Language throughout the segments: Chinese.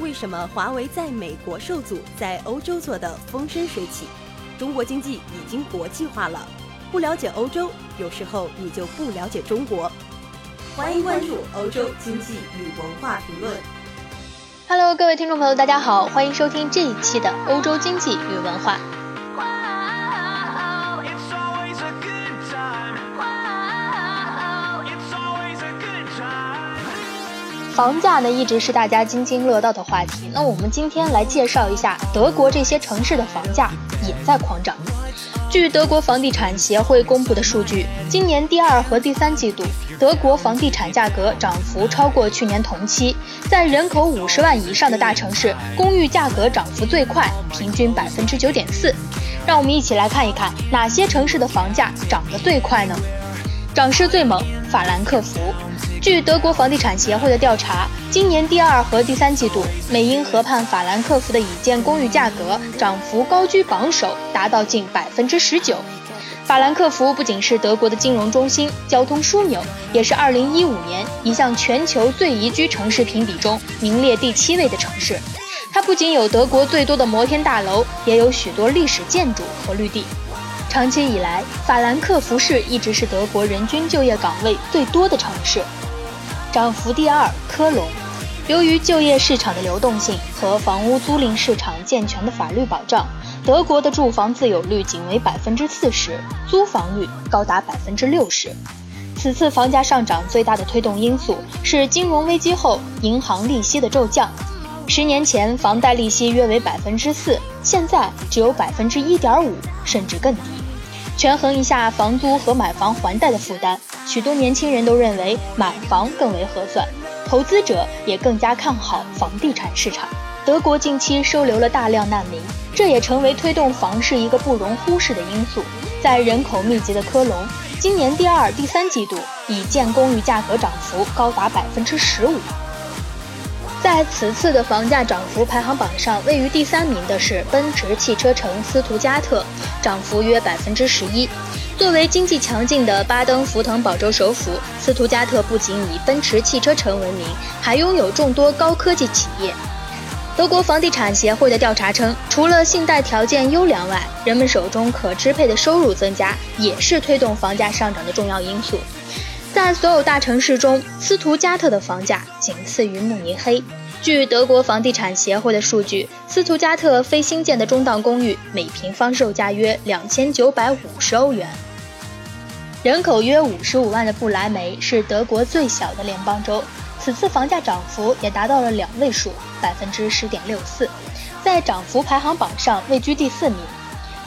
为什么华为在美国受阻，在欧洲做得风生水起？中国经济已经国际化了，不了解欧洲，有时候你就不了解中国。欢迎关注欧洲经济与文化评论。Hello，各位听众朋友，大家好，欢迎收听这一期的欧洲经济与文化。房价呢一直是大家津津乐道的话题。那我们今天来介绍一下德国这些城市的房价也在狂涨。据德国房地产协会公布的数据，今年第二和第三季度，德国房地产价格涨幅超过去年同期。在人口五十万以上的大城市，公寓价格涨幅最快，平均百分之九点四。让我们一起来看一看哪些城市的房价涨得最快呢？涨势最猛，法兰克福。据德国房地产协会的调查，今年第二和第三季度，美英河畔法兰克福的已建公寓价格涨幅高居榜首，达到近百分之十九。法兰克福不仅是德国的金融中心、交通枢纽，也是2015年一项全球最宜居城市评比中名列第七位的城市。它不仅有德国最多的摩天大楼，也有许多历史建筑和绿地。长期以来，法兰克福市一直是德国人均就业岗位最多的城市。涨幅第二，科隆。由于就业市场的流动性和房屋租赁市场健全的法律保障，德国的住房自有率仅为百分之四十，租房率高达百分之六十。此次房价上涨最大的推动因素是金融危机后银行利息的骤降。十年前，房贷利息约为百分之四，现在只有百分之一点五，甚至更低。权衡一下房租和买房还贷的负担。许多年轻人都认为买房更为合算，投资者也更加看好房地产市场。德国近期收留了大量难民，这也成为推动房市一个不容忽视的因素。在人口密集的科隆，今年第二、第三季度已建公寓价格涨幅高达百分之十五。在此次的房价涨幅排行榜上，位于第三名的是奔驰汽车城斯图加特，涨幅约百分之十一。作为经济强劲的巴登符腾堡州首府，斯图加特不仅以奔驰汽车城闻名，还拥有众多高科技企业。德国房地产协会的调查称，除了信贷条件优良外，人们手中可支配的收入增加也是推动房价上涨的重要因素。在所有大城市中，斯图加特的房价仅次于慕尼黑。据德国房地产协会的数据，斯图加特非新建的中档公寓每平方售价约两千九百五十欧元。人口约五十五万的不来梅是德国最小的联邦州，此次房价涨幅也达到了两位数，百分之十点六四，在涨幅排行榜上位居第四名。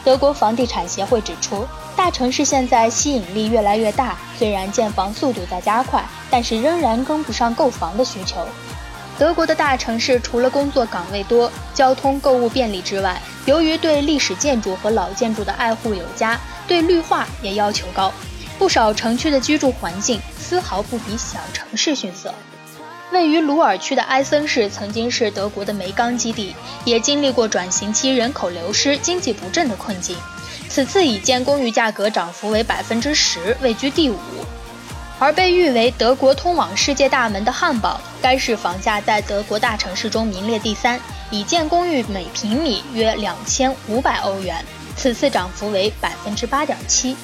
德国房地产协会指出，大城市现在吸引力越来越大，虽然建房速度在加快，但是仍然跟不上购房的需求。德国的大城市除了工作岗位多、交通购物便利之外，由于对历史建筑和老建筑的爱护有加，对绿化也要求高，不少城区的居住环境丝毫不比小城市逊色。位于鲁尔区的埃森市曾经是德国的煤钢基地，也经历过转型期人口流失、经济不振的困境。此次已建公寓价格涨幅为百分之十，位居第五。而被誉为德国通往世界大门的汉堡，该市房价在德国大城市中名列第三，已建公寓每平米约两千五百欧元，此次涨幅为百分之八点七。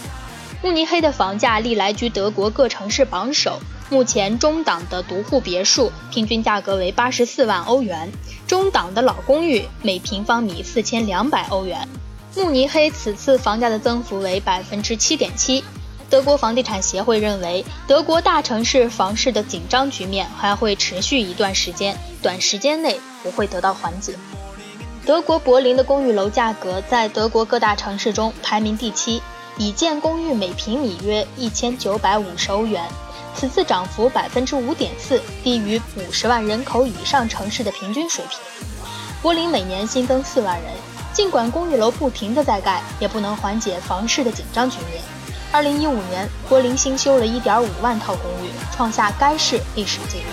慕尼黑的房价历来居德国各城市榜首，目前中档的独户别墅平均价格为八十四万欧元，中档的老公寓每平方米四千两百欧元。慕尼黑此次房价的增幅为百分之七点七。德国房地产协会认为，德国大城市房市的紧张局面还会持续一段时间，短时间内不会得到缓解。德国柏林的公寓楼价格在德国各大城市中排名第七，已建公寓每平米约一千九百五十欧元，此次涨幅百分之五点四，低于五十万人口以上城市的平均水平。柏林每年新增四万人，尽管公寓楼不停地在盖，也不能缓解房市的紧张局面。二零一五年，柏林新修了一点五万套公寓，创下该市历史纪录。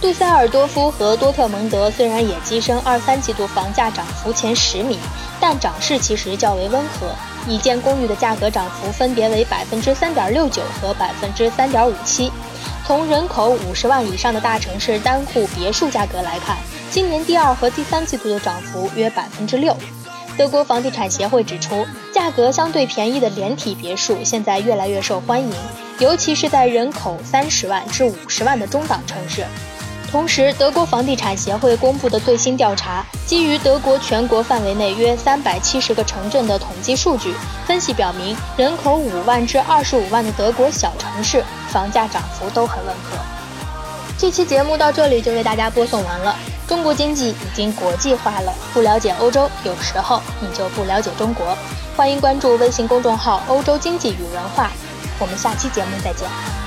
杜塞尔多夫和多特蒙德虽然也跻身二三季度房价涨幅前十名，但涨势其实较为温和。已建公寓的价格涨幅分别为百分之三点六九和百分之三点五七。从人口五十万以上的大城市单户别墅价格来看，今年第二和第三季度的涨幅约百分之六。德国房地产协会指出，价格相对便宜的连体别墅现在越来越受欢迎，尤其是在人口三十万至五十万的中档城市。同时，德国房地产协会公布的最新调查，基于德国全国范围内约三百七十个城镇的统计数据分析表明，人口五万至二十五万的德国小城市房价涨幅都很温和。这期节目到这里就为大家播送完了。中国经济已经国际化了，不了解欧洲，有时候你就不了解中国。欢迎关注微信公众号“欧洲经济与文化”，我们下期节目再见。